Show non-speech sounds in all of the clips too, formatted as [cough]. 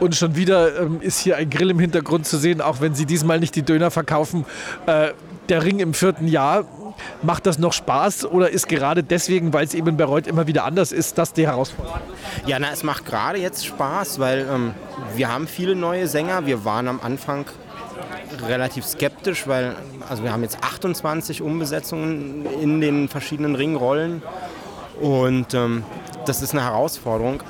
Und schon wieder ähm, ist hier ein Grill im Hintergrund zu sehen, auch wenn sie diesmal nicht die Döner verkaufen. Äh, der Ring im vierten Jahr, macht das noch Spaß oder ist gerade deswegen, weil es eben in Bayreuth immer wieder anders ist, das die Herausforderung? Ja, na, es macht gerade jetzt Spaß, weil ähm, wir haben viele neue Sänger. Wir waren am Anfang relativ skeptisch, weil also wir haben jetzt 28 Umbesetzungen in den verschiedenen Ringrollen und ähm, das ist eine Herausforderung.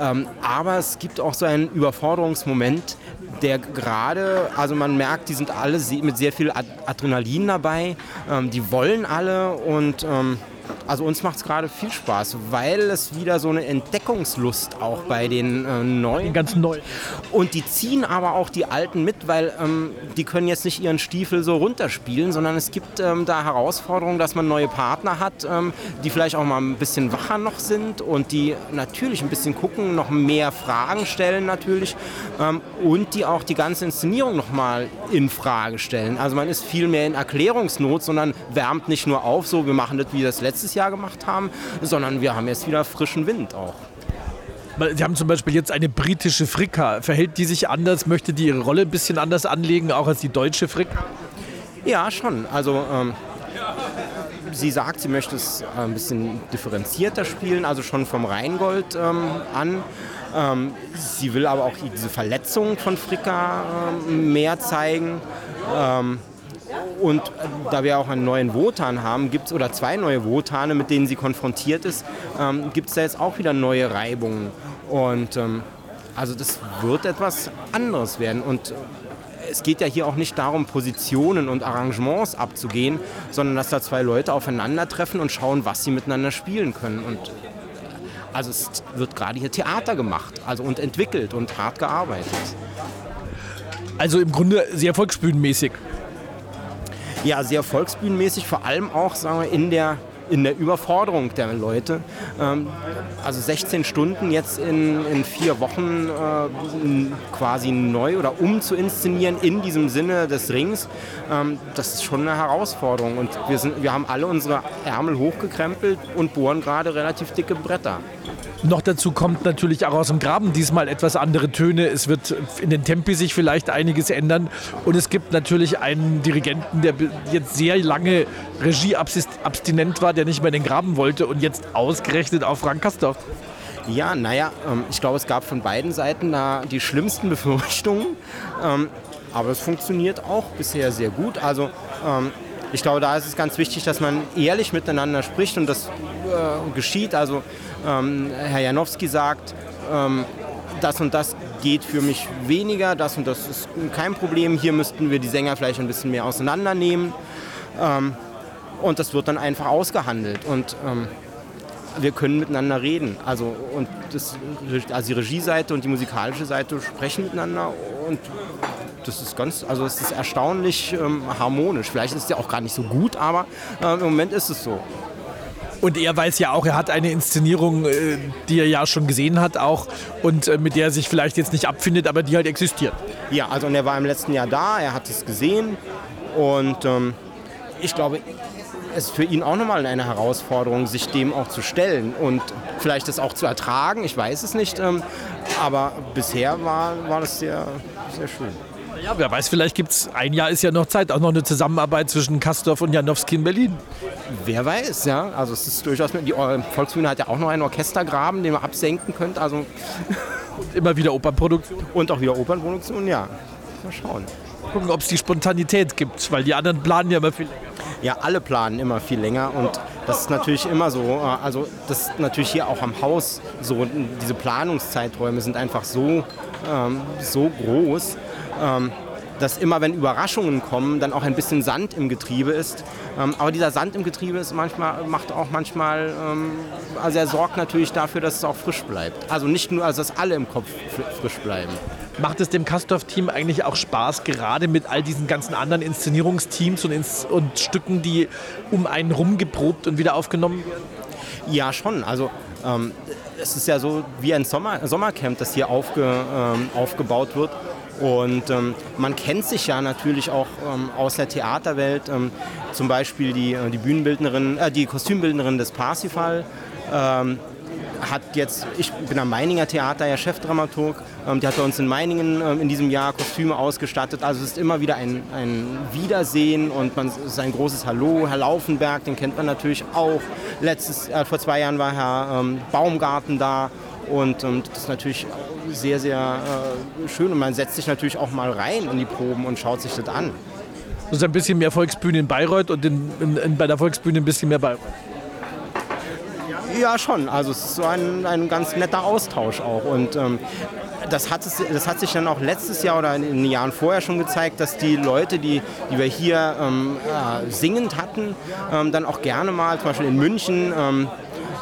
Ähm, aber es gibt auch so einen Überforderungsmoment, der gerade, also man merkt, die sind alle mit sehr viel Adrenalin dabei, ähm, die wollen alle und ähm, also uns macht es gerade viel Spaß, weil es wieder so eine Entdeckungslust auch bei den äh, neuen. Den ganzen neuen. Und die ziehen aber auch die alten mit, weil ähm, die können jetzt nicht ihren Stiefel so runterspielen, sondern es gibt ähm, da Herausforderungen, dass man neue Partner hat, ähm, die vielleicht auch mal ein bisschen wacher noch sind und die natürlich ein bisschen gucken, noch mehr Fragen stellen natürlich ähm, und die auch die ganze Inszenierung noch mal in Frage stellen. Also man ist viel mehr in Erklärungsnot, sondern wärmt nicht nur auf, so wir machen das wie das letztes Jahr gemacht haben, sondern wir haben jetzt wieder frischen Wind auch. Sie haben zum Beispiel jetzt eine britische Fricka. Verhält die sich anders? Möchte die ihre Rolle ein bisschen anders anlegen, auch als die deutsche Fricka? Ja, schon. Also ähm, sie sagt, sie möchte es ein bisschen differenzierter spielen, also schon vom Rheingold ähm, an. Ähm, sie will aber auch diese Verletzung von Fricka ähm, mehr zeigen. Und äh, da wir auch einen neuen Wotan haben, gibt's, oder zwei neue Wotane, mit denen sie konfrontiert ist, ähm, gibt es da jetzt auch wieder neue Reibungen. Und ähm, also das wird etwas anderes werden. Und äh, es geht ja hier auch nicht darum, Positionen und Arrangements abzugehen, sondern dass da zwei Leute aufeinandertreffen und schauen, was sie miteinander spielen können. Und äh, also es wird gerade hier Theater gemacht also und entwickelt und hart gearbeitet. Also im Grunde sehr volksbühnenmäßig ja, sehr volksbühnenmäßig, vor allem auch sagen wir, in der in der Überforderung der Leute. Ähm, also 16 Stunden jetzt in, in vier Wochen äh, quasi neu oder um zu inszenieren in diesem Sinne des Rings, ähm, das ist schon eine Herausforderung. Und wir, sind, wir haben alle unsere Ärmel hochgekrempelt und bohren gerade relativ dicke Bretter. Noch dazu kommt natürlich auch aus dem Graben diesmal etwas andere Töne. Es wird in den Tempi sich vielleicht einiges ändern. Und es gibt natürlich einen Dirigenten, der jetzt sehr lange regieabstinent war, der nicht mehr in den Graben wollte und jetzt ausgerechnet auf Frank Kastorf. Ja, naja, ähm, ich glaube, es gab von beiden Seiten da die schlimmsten [laughs] Befürchtungen. Ähm, aber es funktioniert auch bisher sehr gut. Also ähm, ich glaube, da ist es ganz wichtig, dass man ehrlich miteinander spricht und das äh, geschieht. Also Herr Janowski sagt, das und das geht für mich weniger, das und das ist kein Problem. Hier müssten wir die Sänger vielleicht ein bisschen mehr auseinandernehmen. Und das wird dann einfach ausgehandelt. Und ähm, wir können miteinander reden. Also, und das, also die Regieseite und die musikalische Seite sprechen miteinander und das ist ganz, also es ist erstaunlich ähm, harmonisch. Vielleicht ist es ja auch gar nicht so gut, aber äh, im Moment ist es so. Und er weiß ja auch, er hat eine Inszenierung, äh, die er ja schon gesehen hat auch und äh, mit der er sich vielleicht jetzt nicht abfindet, aber die halt existiert. Ja, also und er war im letzten Jahr da, er hat es gesehen und ähm, ich glaube, es ist für ihn auch nochmal eine Herausforderung, sich dem auch zu stellen und vielleicht das auch zu ertragen. Ich weiß es nicht, ähm, aber bisher war, war das sehr, sehr schön. Ja, wer weiß, vielleicht gibt es, ein Jahr ist ja noch Zeit, auch noch eine Zusammenarbeit zwischen Kastorf und Janowski in Berlin. Wer weiß, ja. Also es ist durchaus, die Volksbühne hat ja auch noch einen Orchestergraben, den man absenken könnte. Also [laughs] und immer wieder Opernproduktion. Und auch wieder Opernproduktion, ja. Mal schauen. Gucken, ob es die Spontanität gibt, weil die anderen planen ja immer viel länger. Ja, alle planen immer viel länger und das ist natürlich immer so. Äh, also das ist natürlich hier auch am Haus so. Diese Planungszeiträume sind einfach so, ähm, so groß ähm, dass immer, wenn Überraschungen kommen, dann auch ein bisschen Sand im Getriebe ist. Ähm, aber dieser Sand im Getriebe ist manchmal, macht auch manchmal, ähm, also er sorgt natürlich dafür, dass es auch frisch bleibt. Also nicht nur, also dass alle im Kopf frisch bleiben. Macht es dem Kastorf-Team eigentlich auch Spaß, gerade mit all diesen ganzen anderen Inszenierungsteams und, Ins und Stücken, die um einen rumgeprobt und wieder aufgenommen werden? Ja, schon. Also ähm, es ist ja so wie ein Sommer Sommercamp, das hier aufge, ähm, aufgebaut wird. Und ähm, man kennt sich ja natürlich auch ähm, aus der Theaterwelt, ähm, zum Beispiel die, äh, die Bühnenbildnerin, äh, die Kostümbildnerin des Parsifal, ähm, hat jetzt, ich bin am Meininger Theater ja Chefdramaturg, ähm, die hat bei uns in Meiningen ähm, in diesem Jahr Kostüme ausgestattet. Also es ist immer wieder ein, ein Wiedersehen und man, es ist ein großes Hallo. Herr Laufenberg, den kennt man natürlich auch. Letztes, äh, vor zwei Jahren war Herr ähm, Baumgarten da. Und ähm, das ist natürlich sehr, sehr äh, schön. Und man setzt sich natürlich auch mal rein in die Proben und schaut sich das an. Das ist ein bisschen mehr Volksbühne in Bayreuth und in, in, in, bei der Volksbühne ein bisschen mehr Bayreuth. Ja, schon. Also es ist so ein, ein ganz netter Austausch auch. Und ähm, das, hat es, das hat sich dann auch letztes Jahr oder in den Jahren vorher schon gezeigt, dass die Leute, die, die wir hier ähm, äh, singend hatten, ähm, dann auch gerne mal, zum Beispiel in München, ähm,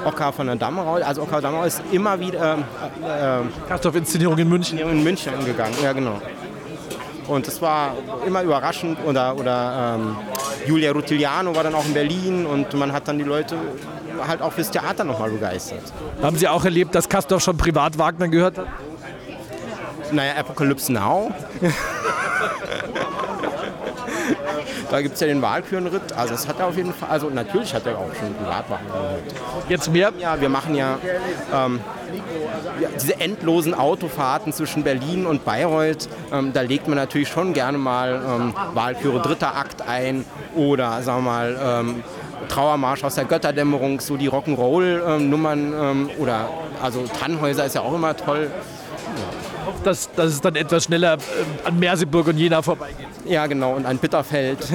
Ocker von der Dammerau, also Ocker Dammerau ist immer wieder... Äh, äh, Kastorf-Inszenierung in München. In München gegangen, ja genau. Und das war immer überraschend. Oder, oder ähm, Julia Rutiliano war dann auch in Berlin und man hat dann die Leute halt auch fürs Theater nochmal begeistert. Haben Sie auch erlebt, dass Kastorf schon privat Wagner gehört hat? Naja, Apocalypse Now. da gibt es ja den Wahlkürenritt. Also das hat er auf jeden Fall, also natürlich hat er auch schon Privatwagen gehört. Jetzt mehr? Ja, wir machen ja, ähm, diese endlosen Autofahrten zwischen Berlin und Bayreuth. Ähm, da legt man natürlich schon gerne mal ähm, Wahlküre dritter Akt ein oder sagen wir mal ähm, Trauermarsch aus der Götterdämmerung, so die Rock'n'Roll-Nummern ähm, oder also Tannhäuser ist ja auch immer toll. Ja. Dass, dass es dann etwas schneller äh, an Merseburg und Jena vorbeigeht. Ja, genau, und an Bitterfeld. [laughs]